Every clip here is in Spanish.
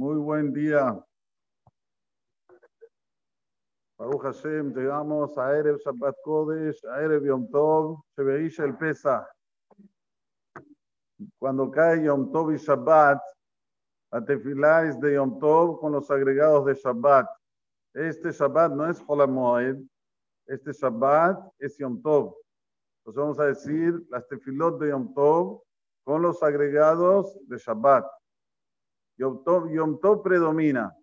Muy buen día. Baruch Hashem, llegamos a Erev Shabbat Kodesh, a Erev Yom Tov, veía el Pesa. Cuando cae Yom Tov y Shabbat, la tefilá es de Yom Tov con los agregados de Shabbat. Este Shabbat no es Holamoed, este Shabbat es Yom Tov. Entonces vamos a decir las tefilot de Yom Tov con los agregados de Shabbat. Yom Tov, Yom Tov predomina.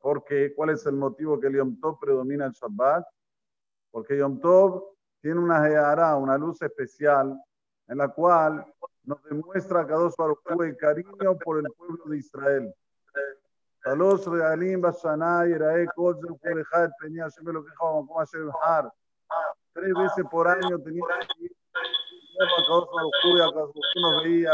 porque ¿Cuál es el motivo que el Yom Tov predomina el Shabbat? Porque Yom Tov tiene una geara, una luz especial, en la cual nos demuestra Kadosh Baruch el cariño por el pueblo de Israel. Talos realim bashanay irae kol echad tenía Hashem lo que como Hashem har. Tres veces por año tenía que ir a Kadosh Kadosh nos veía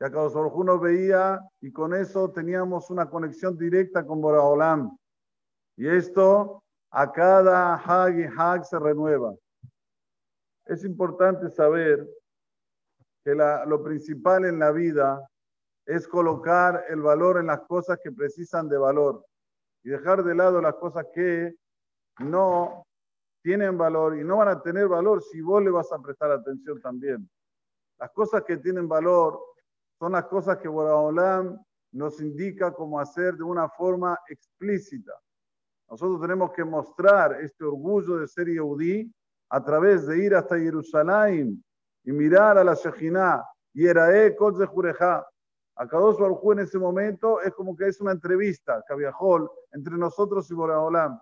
Y a Baruj nos veía y con eso teníamos una conexión directa con Boraholam. Y esto a cada Hag y Hag se renueva. Es importante saber que lo principal en la vida es colocar el valor en las cosas que precisan de valor y dejar de lado las cosas que no tienen valor y no van a tener valor si vos le vas a prestar atención también. Las cosas que tienen valor son las cosas que Boraholam nos indica cómo hacer de una forma explícita. Nosotros tenemos que mostrar este orgullo de ser Yehudí a través de ir hasta Jerusalén y mirar a la Shejina y Erae Kol Jureja. A Kadosh Baruj en ese momento es como que es una entrevista, Kaviahol, entre nosotros y Boraholam.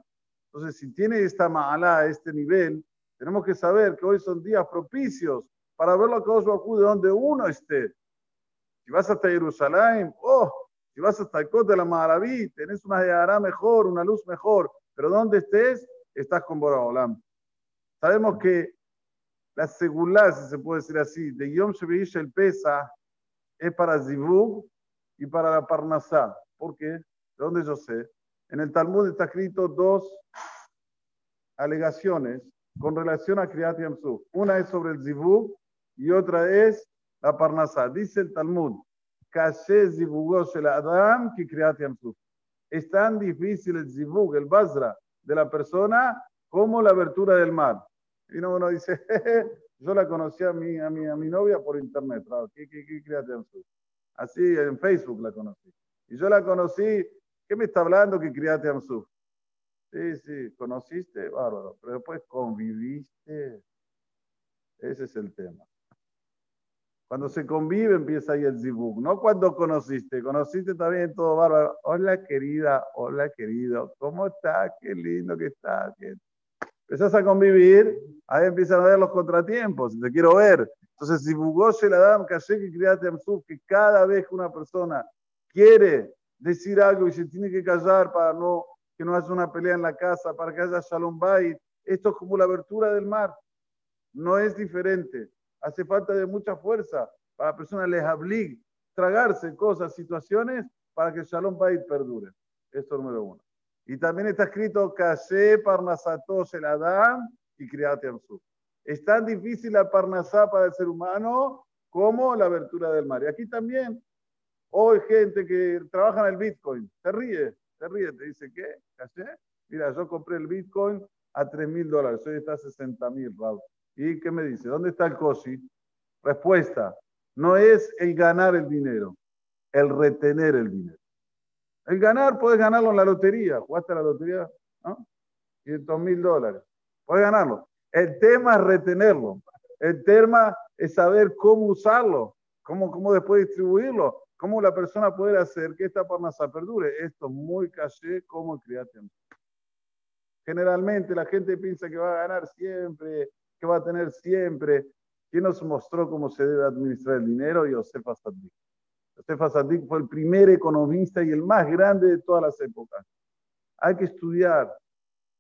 Entonces, si tiene esta ma'ala, este nivel, tenemos que saber que hoy son días propicios para verlo a Kadosh Baruj de donde uno esté. Si vas hasta Jerusalén, oh, si vas hasta el de la Maraví, tenés una Yahara mejor, una luz mejor. Pero donde estés, estás con Boraholam. Sabemos que la segulá, si se puede decir así, de Yom Sheveish el Pesa, es para Zivug y para la Parnasá. ¿Por qué? ¿De dónde yo sé? En el Talmud está escrito dos alegaciones con relación a Kriyat Yamsuf. Una es sobre el Zivug y otra es la Parnasá. Dice el Talmud, Adam Es tan difícil el zivug, el basra de la persona como la abertura del mar. Y uno dice, yo la conocí a mi, a mi, a mi novia por internet. ¿Qué, qué, qué Así en Facebook la conocí. Y yo la conocí, ¿qué me está hablando que criate Amsuf? Sí, sí, conociste, bárbaro, pero después conviviste. Ese es el tema. Cuando se convive empieza ahí el zibug, no cuando conociste, conociste también todo bárbaro. Hola querida, hola querido, ¿cómo estás? Qué lindo que estás. Empezás a convivir, ahí empiezan a ver los contratiempos, te quiero ver. Entonces, si se la dan, que que cada vez que una persona quiere decir algo y se tiene que callar para no, que no haya una pelea en la casa, para que haya shalom bait, esto es como la abertura del mar. No es diferente hace falta de mucha fuerza para la persona hablig tragarse cosas, situaciones, para que el Shalom Bait perdure. Esto es número uno. Y también está escrito Kashe Parnasatos el Adam y Kriate Es tan difícil la Parnasá para el ser humano como la abertura del mar. Y aquí también, hoy gente que trabaja en el Bitcoin, se ríe, se ríe, te dice, ¿qué? ¿Kashe? Mira, yo compré el Bitcoin a 3 mil dólares, hoy está a 60 mil, Raúl. ¿Y qué me dice? ¿Dónde está el COSI? Respuesta, no es el ganar el dinero, el retener el dinero. El ganar, puedes ganarlo en la lotería. ¿Jugaste a la lotería? ¿No? 500 mil dólares. Puedes ganarlo. El tema es retenerlo. El tema es saber cómo usarlo, cómo, cómo después distribuirlo, cómo la persona puede hacer que esta parnasa perdure. Esto es muy caché como criativo. Generalmente la gente piensa que va a ganar siempre, que va a tener siempre. ¿Quién nos mostró cómo se debe administrar el dinero? Yosef Asadik. Yosef Asadik fue el primer economista y el más grande de todas las épocas. Hay que estudiar,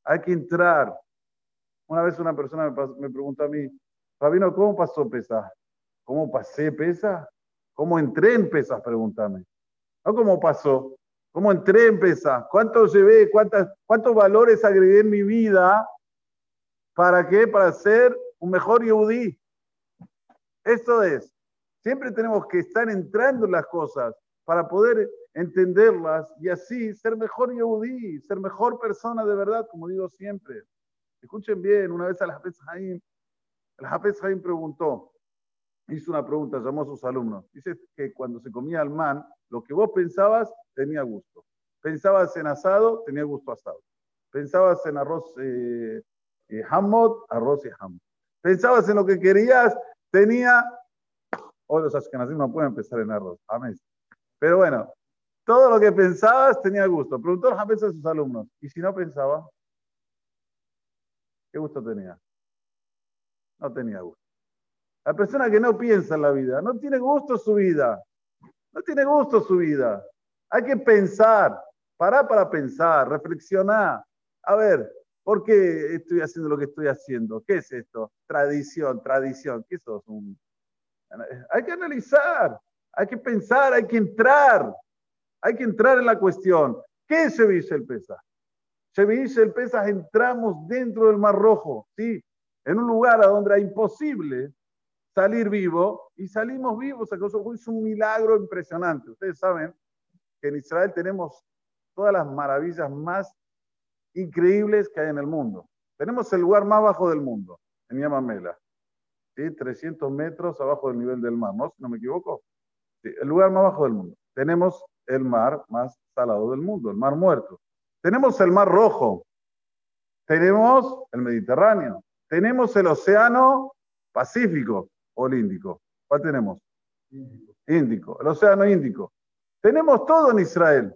hay que entrar. Una vez una persona me, preguntó a mí, Rabino, ¿cómo pasó PESA? ¿Cómo pasé PESA? ¿Cómo entré en PESA? Pregúntame. No cómo pasó, cómo entré en PESA, cuánto llevé, cuántas, cuántos valores agregué en mi vida ¿Para qué? Para ser un mejor yudí. Esto es, siempre tenemos que estar entrando en las cosas para poder entenderlas y así ser mejor yudí, ser mejor persona de verdad, como digo siempre. Escuchen bien, una vez al Hafez Haim, el Hafez Haim preguntó, hizo una pregunta, llamó a sus alumnos. Dice que cuando se comía el man, lo que vos pensabas tenía gusto. Pensabas en asado, tenía gusto asado. Pensabas en arroz eh, eh arroz y hamot. Pensabas en lo que querías, tenía... Hoy los ashkenazim no pueden pensar en arroz. Amén. Pero bueno, todo lo que pensabas tenía gusto. Preguntó el a sus alumnos. ¿Y si no pensaba? ¿Qué gusto tenía? No tenía gusto. La persona que no piensa en la vida, no tiene gusto su vida. No tiene gusto su vida. Hay que pensar, parar para pensar, reflexionar. A ver, ¿por qué estoy haciendo lo que estoy haciendo? ¿Qué es esto? Tradición, tradición. ¿Qué sos? Hay que analizar, hay que pensar, hay que entrar. Hay que entrar en la cuestión. ¿Qué es Shevish el Pesaj? Shevish el Pesaj entramos dentro del Mar Rojo, ¿sí? En un lugar a donde era imposible salir vivo y salimos vivos. Eso es un milagro impresionante. Ustedes saben que en Israel tenemos todas las maravillas más increíbles que hay en el mundo. Tenemos el lugar más bajo del mundo, en Yamamela, ¿sí? 300 metros abajo del nivel del mar, ¿no? Si no me equivoco. Sí, el lugar más bajo del mundo. Tenemos el mar más salado del mundo, el mar muerto. Tenemos el mar rojo, tenemos el Mediterráneo, tenemos el océano Pacífico o el Índico. ¿Cuál tenemos? Índico. Índico, el océano Índico. Tenemos todo en Israel.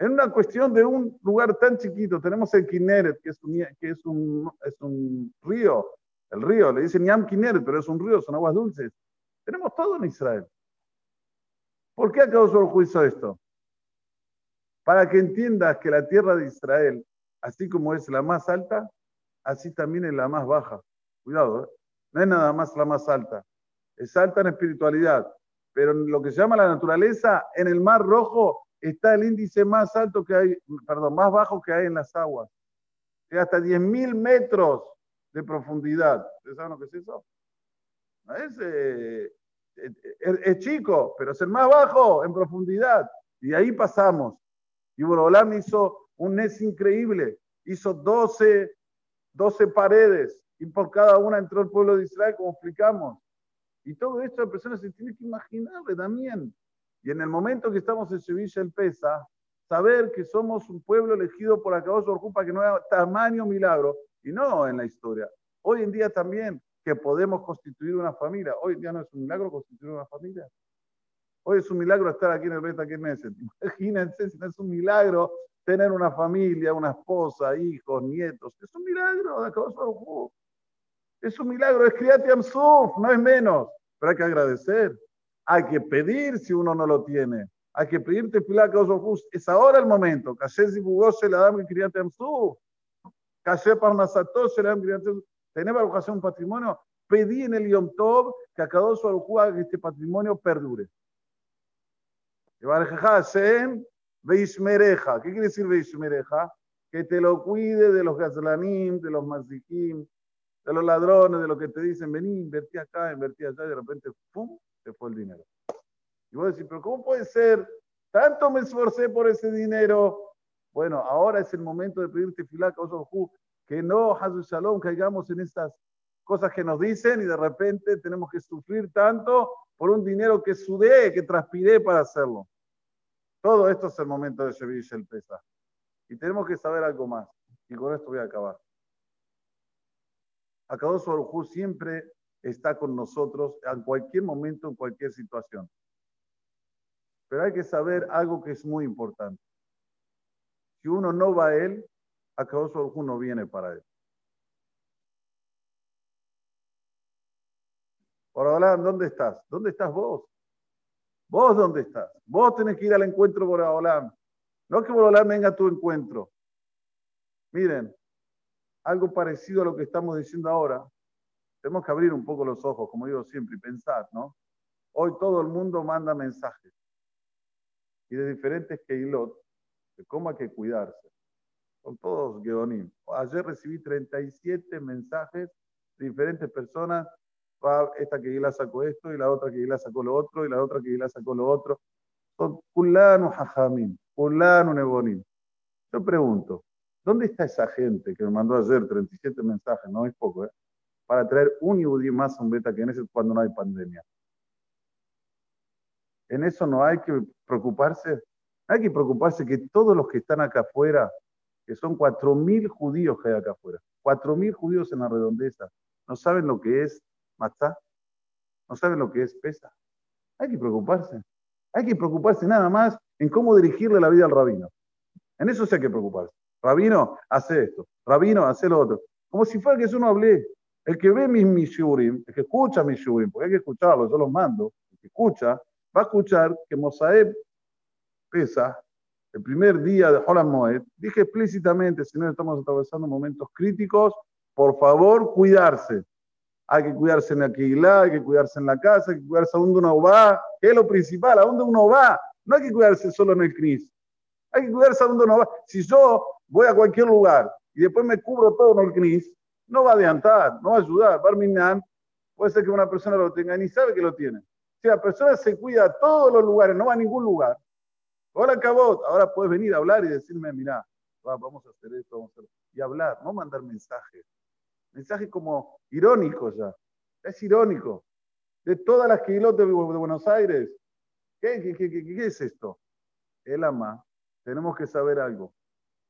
En una cuestión de un lugar tan chiquito, tenemos el Kinneret, que es un, río. El río, le dicen Yam Kinneret, pero es un río, son aguas dulces. Tenemos todo en Israel. ¿Por qué acabó el juicio esto? Para que entiendas que la tierra de Israel, así como es la más alta, así también es la más baja. Cuidado, ¿eh? no es nada más la más alta. Es alta en espiritualidad. Pero en lo que se llama la naturaleza, en el mar rojo está el índice más alto que hay, perdón, más bajo que hay en las aguas. Es hasta 10.000 metros de profundidad. ¿Ustedes saben lo que es eso? Es, eh, es, chico, pero es el más bajo en profundidad. Y ahí pasamos. Y Borolam hizo un nes increíble. Hizo 12, 12 paredes. Y por cada una entró el pueblo de Israel, como explicamos. Y todo esto la persona se tiene que imaginar también. Y en el momento que estamos en Sevilla el Pesa, saber que somos un pueblo elegido por Akadosh ocupa que no haya tamaño milagro, y no en la historia. Hoy en día también, que podemos constituir una familia. Hoy en día no es un milagro constituir una familia. Hoy es un milagro estar aquí en el Beta Knesset. Imagínense si no es un milagro tener una familia, una esposa, hijos, nietos. Es un milagro, es un milagro, es Kriyat Yamsuf, no es menos. Pero hay que agradecer. Hay que pedir si uno no lo tiene. Hay que pedirte pilar Es ahora el momento. Kashe Zibugos se le da Kriyat Yamsuf. Kashe Parnasato se le da Kriyat Yamsuf tener educación un patrimonio, pedí en el Yom Tov que a cada uno que este patrimonio perdure. ¿Qué quiere decir Veishmereja? Que te lo cuide de los gazlanim, de los mazikim, de los ladrones, de los que te dicen, vení, invertí acá, invertí allá, y de repente, ¡pum!, te fue el dinero. Y vos decís, pero ¿cómo puede ser? Tanto me esforcé por ese dinero. Bueno, ahora es el momento de pedirte filá, que no, Hazu Shalom, caigamos en estas cosas que nos dicen y de repente tenemos que sufrir tanto por un dinero que sudé, que transpiré para hacerlo. Todo esto es el momento de Shevish el Pesa. Y tenemos que saber algo más. Y con esto voy a acabar. Akadosh Baruj siempre está con nosotros en cualquier momento, en cualquier situación. Pero hay que saber algo que es muy importante. Si uno no va a Él, Akadosh Baruj no viene para él. Olam, ¿dónde estás? ¿Dónde estás vos? ¿Vos dónde estás? Vos tenés que ir al encuentro por Olam. No que Olam venga a tu encuentro. Miren, algo parecido a lo que estamos diciendo ahora. Tenemos que abrir un poco los ojos, como digo siempre, y pensar, ¿no? Hoy todo el mundo manda mensajes y de diferentes keilot de cómo hay que cuidarse. Son todos Geonim. Ayer recibí 37 mensajes de diferentes personas. Esta que la sacó esto, y la otra que la sacó lo otro, y la otra que la sacó lo otro. Son Kulanu Jajamim, Kulanu Nebonim. Yo pregunto, ¿dónde está esa gente que me mandó ayer 37 mensajes? No es poco, ¿eh? Para traer un Yudí más a un beta ese cuando no hay pandemia. En eso no hay que preocuparse. Hay que preocuparse que todos los que están acá afuera, que son 4.000 judíos que hay acá afuera, 4.000 judíos en la redondeza, no saben lo que es matzá, no saben lo que es pesa. Hay que preocuparse. Hay que preocuparse nada más en cómo dirigirle la vida al rabino. En eso sí hay que preocuparse. Rabino, hace esto. Rabino, hace lo otro. Como si fuera que yo no hablé. El que ve mis mishurim, el que escucha mis shurim, porque hay que escucharlo, yo los mando, el que escucha, va a escuchar que Mosaeb pesa el primer día de Holam Moed, dije explícitamente, si no estamos atravesando momentos críticos, por favor, cuidarse. Hay que cuidarse en la Keilah, hay que cuidarse en la casa, hay que cuidarse a donde uno va, que es lo principal, a dónde uno va. No hay que cuidarse solo en el CNIS. Hay que cuidarse a donde uno va. Si yo voy a cualquier lugar y después me cubro todo en el CNIS, no va a adiantar, no va a ayudar. Barminan puede ser que una persona lo tenga ni sabe que lo tiene. Si la persona se cuida a todos los lugares, no va a ningún lugar. Hola, Cabot, ahora puedes venir a hablar y decirme, mira, vamos a hacer esto, vamos a hacer y hablar, no mandar mensajes. Mensajes como irónicos ya. Es irónico. De todas las kilos de, Buenos Aires, ¿qué, qué, qué, qué es esto? El ama, tenemos que saber algo.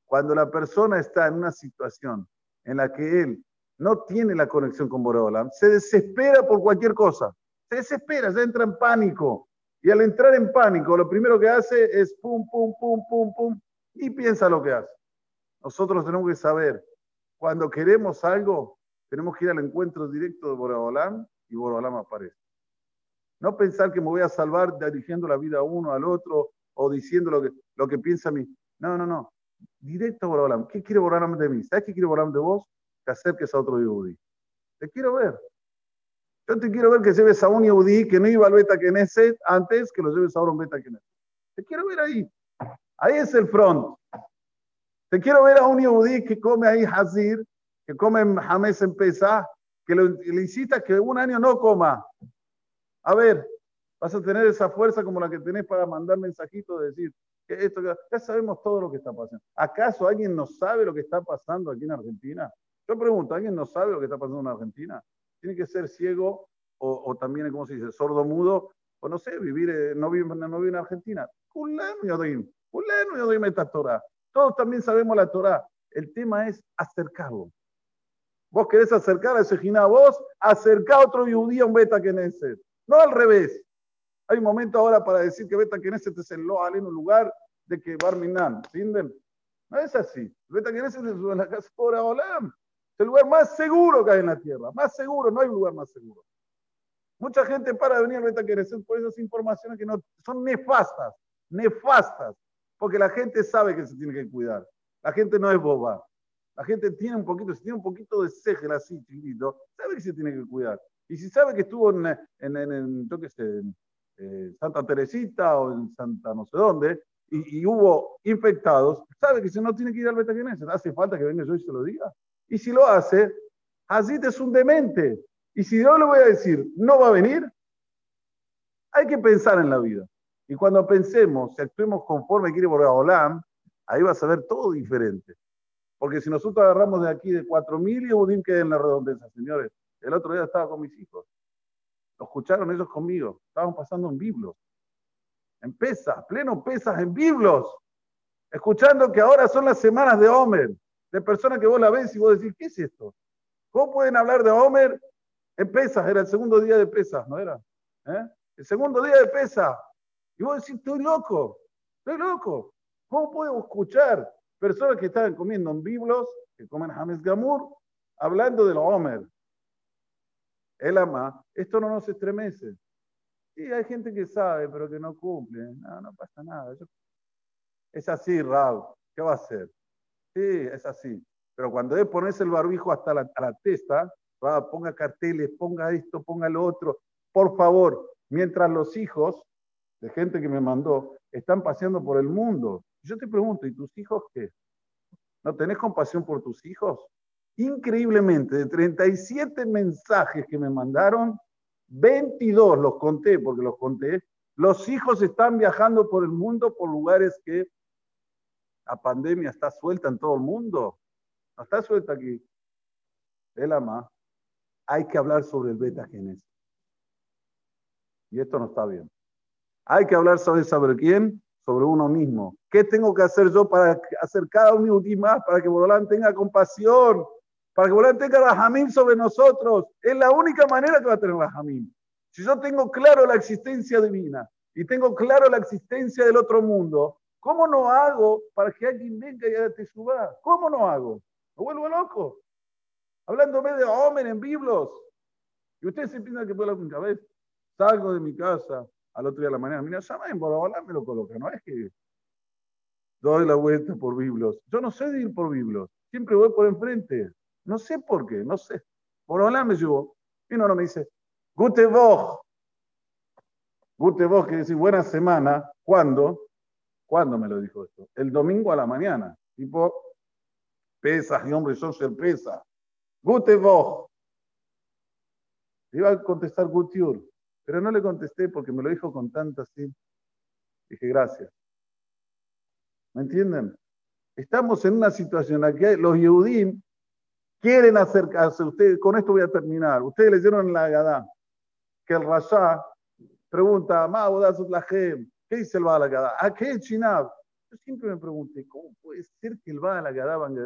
Cuando la persona está en una situación en la que él no tiene la conexión con Boreolam, se desespera por cualquier cosa se desespera, se entra en pánico. Y al entrar en pánico, lo primero que hace es pum, pum, pum, pum, pum, y piensa lo que hace. Nosotros tenemos que saber, cuando queremos algo, tenemos que ir al encuentro directo de Boraholam y Boraholam aparece. No pensar que me voy a salvar dirigiendo la vida a uno, al otro, o diciendo lo que, lo que piensa a mí. No, no, no. Directo a Boraholam. ¿Qué quiere Boraholam de mí? ¿Sabes qué quiere Boraholam de vos? Que acerques a otro Yehudi. Te quiero ver. Yo te quiero ver que lleves a un Yehudi que no iba al Beta Knesset antes que lo lleves a un Beta Knesset. Te quiero ver ahí. Ahí es el front. Te quiero ver a un Yehudi que come ahí Hazir, que come Hames en Pesach, que le incita que un año no coma. A ver, vas a tener esa fuerza como la que tenés para mandar mensajitos de decir que esto, ya sabemos todo lo que está pasando. ¿Acaso alguien no sabe lo que está pasando aquí en Argentina? Yo pregunto, ¿alguien no sabe lo que está pasando en Argentina? tiene que ser ciego o, también, ¿cómo se dice?, sordo mudo, o no sé, vivir, eh, no vive no vive en Argentina. Todos también sabemos la Torah. El tema es acercarlo. Vos querés acercar a ese a vos, acercar a otro judío a un beta Knesset. No al revés. Hay un momento ahora para decir que beta Knesset es el Loal en un lugar de que Barminan. ¿Entienden? No es así. Beta Knesset es la casa por Olam el lugar más seguro que hay en la tierra. Más seguro, no hay lugar más seguro. Mucha gente para de venir a Betaquerecer por esas informaciones que no, son nefastas, nefastas, porque la gente sabe que se tiene que cuidar. La gente no es boba. La gente tiene un poquito, si tiene un poquito de cegel así, chiquito, sabe que se tiene que cuidar. Y si sabe que estuvo en, en, en, en Santa Teresita o en Santa no sé dónde, y, hubo infectados, sabe que si no tiene que ir al Betaquerecer, hace falta que venga yo y se lo diga. Y si lo hace, Hazid es un demente. Y si yo le voy a decir, no va a venir, hay que pensar en la vida. Y cuando pensemos, si actuemos conforme quiere a Olam, ahí va a saber todo diferente. Porque si nosotros agarramos de aquí de 4.000 Yehudim que en la redondeza, señores, el otro día estaba con mis hijos. Lo escucharon ellos conmigo. Estaban pasando en biblos. En pesas, pleno pesas en biblos. Escuchando que ahora son las semanas de Homer de personas que vos la ves y vos decís, ¿qué es esto? ¿Cómo pueden hablar de Homer en Pesas? Era el segundo día de Pesas, ¿no era? ¿Eh? El segundo día de Pesas. Y vos decís, estoy loco, estoy loco. ¿Cómo puedo escuchar personas que estaban comiendo en biblos, que comen James Gamur, hablando de Homer? El ama, esto no nos estremece. Sí, hay gente que sabe, pero que no cumple. No, no pasa nada. Es así, Rab. ¿Qué va a hacer? Sí, es así. Pero cuando debe ponerse el barbijo hasta la, la testa, ponga carteles, ponga esto, ponga lo otro. Por favor, mientras los hijos de gente que me mandó están paseando por el mundo. Yo te pregunto, ¿y tus hijos qué? ¿No tenés compasión por tus hijos? Increíblemente, de 37 mensajes que me mandaron, 22 los conté, porque los conté, los hijos están viajando por el mundo por lugares que la pandemia está suelta en todo el mundo. No está suelta aquí. El ama. Hay que hablar sobre el beta genesis. Y esto no está bien. Hay que hablar sobre saber quién, sobre uno mismo. ¿Qué tengo que hacer yo para hacer cada uno más para que Borolán tenga compasión? Para que Borolán tenga Rahamim sobre nosotros. Es la única manera que va a tener Rahamim. Si yo tengo claro la existencia divina y tengo claro la existencia del otro mundo, ¿cómo no hago para que alguien venga y te suba? ¿Cómo no hago? Me vuelvo loco. Hablándome de Homer en Biblos. Y ustedes se piensan que puedo la cabeza. Salgo de mi casa al otro día de la mañana. Mira, llamen por hablar, me lo coloca. No es que doy la vuelta por Biblos. Yo no sé de ir por Biblos. Siempre voy por enfrente. No sé por qué, no sé. Hablar me llevó. Y no, no me dice, Gute Woche. Gute Woche quiere decir buena semana. ¿Cuándo? ¿Cuándo me lo dijo esto? El domingo a la mañana. Tipo, pesa, y hombre, son pesa. Gute Woche. Iba a contestar Gutiur, pero no le contesté porque me lo dijo con tanta así. Dije, gracias. ¿Me entienden? Estamos en una situación en la que los Yehudim quieren acercarse. Ustedes, con esto voy a terminar. Ustedes leyeron en la Agadá que el Rasha pregunta, ¿qué dice el Baal ¿A qué es Chinab? Yo siempre me pregunté, ¿cómo puede ser que el Baal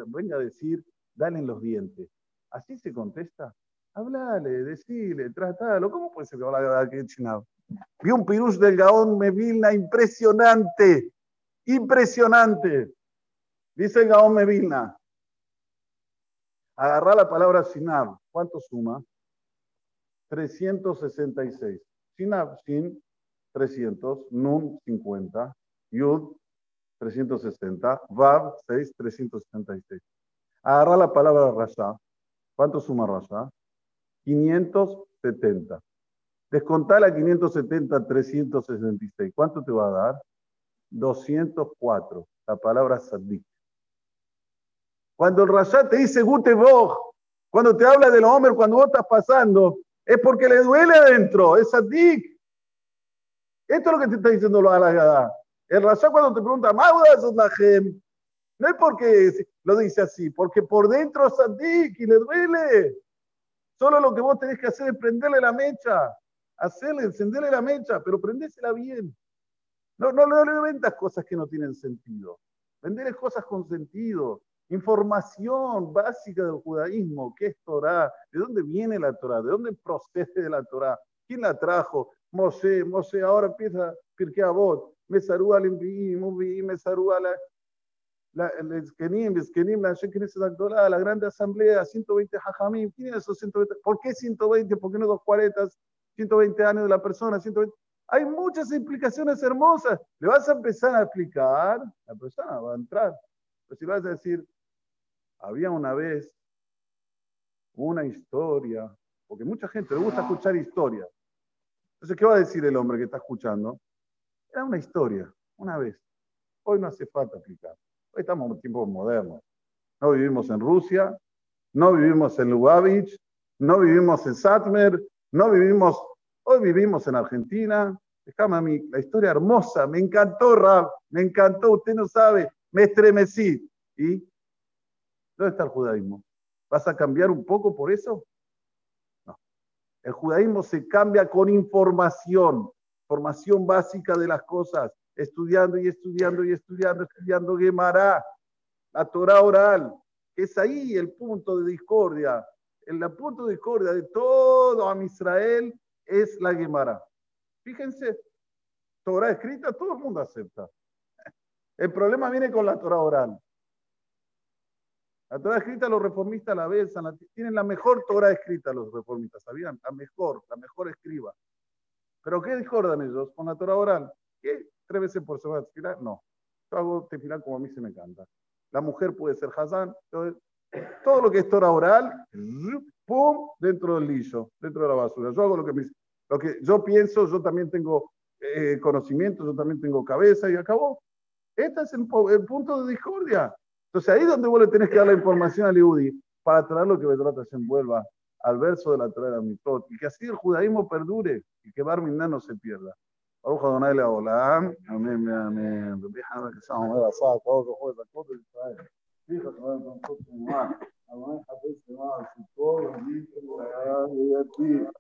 venga a decir, dale en los dientes? ¿Así se contesta? Hablale, decile, tratalo. ¿Cómo puede ser que el Baal que Chinab? Vi un pirush del Gaón Mevilna impresionante, impresionante. Dice el Gaón Mevilna, agarrar la palabra Sinab, ¿cuánto suma? 366. Sin, sin 300, Nun 50, Yud 360, Vav 6, 376. Agarra la palabra Rasha. ¿Cuánto suma Rasha? 570. Descontala 570, 366. ¿Cuánto te va a dar? 204. La palabra Sadik. Cuando el Rasha te dice Gute cuando te habla del Homer, cuando vos estás pasando, es porque le duele adentro, es sadik. Esto es lo que te está diciendo lo halagada. El razón cuando te pregunta, no es porque lo dice así, porque por dentro es y le duele. Solo lo que vos tenés que hacer es prenderle la mecha, hacerle, encenderle la mecha, pero prendésela bien. No, no, le vendas cosas que no tienen sentido. Venderle cosas con sentido. Información básica del judaísmo, ¿qué es Torah? ¿De dónde viene la Torah? ¿De dónde procede de la Torah? ¿Quién la trajo? Moshe, Moshe ahora empieza Pirkei Avot, me saluda al Enviim, me saluda la la Eskenim, Eskenim, la Torah, la grande asamblea, 120 Hajamim, ¿quién es esos 120? ¿Por qué 120? ¿Por qué no 240? 120 años de la persona, 120. Hay muchas implicaciones hermosas. Le vas a empezar a explicar, la persona va a entrar. Pero si vas a decir, había una vez una historia, porque mucha gente le gusta escuchar historias. Entonces, ¿qué va a decir el hombre que está escuchando? Era una historia, una vez. Hoy no hace falta explicar. Hoy estamos en tiempos modernos. No vivimos en Rusia, no vivimos en Lubavitch, no vivimos en Satmer, no vivimos, hoy vivimos en Argentina. Déjame a mí, la historia hermosa, me encantó, Rab, me encantó, usted no sabe, me estremecí. ¿Y dónde está el judaísmo? ¿Vas a cambiar un poco por eso? El judaísmo se cambia con información, formación básica de las cosas, estudiando y estudiando y estudiando, estudiando Gemara, la Torah oral, es ahí el punto de discordia. El punto de discordia de todo a Israel es la Gemara. Fíjense, Torah escrita todo el mundo acepta. El problema viene con la Torah oral. La Torah escrita los reformistas la besan, tienen la mejor Torah escrita los reformistas, ¿sabían? La mejor, la mejor escriba. ¿Pero qué discordan ellos con la Torah oral? ¿Qué? ¿Tres veces por semana tefilá? No. Yo hago tefilá como a mí se me encanta. La mujer puede ser Hazán. Todo lo que es Torah oral, ¡pum! dentro del lillo, dentro de la basura. Yo hago lo que, me, lo que yo pienso, yo también tengo eh, conocimiento, yo también tengo cabeza y acabó. Este es el, punto de discordia. Entonces ahí es donde vos le tenés que dar la información al Yehudi para traer lo que Bedrata se envuelva al verso de la Torah de Amitot y que así el judaísmo perdure y que Bar no se pierda. Amén, amén.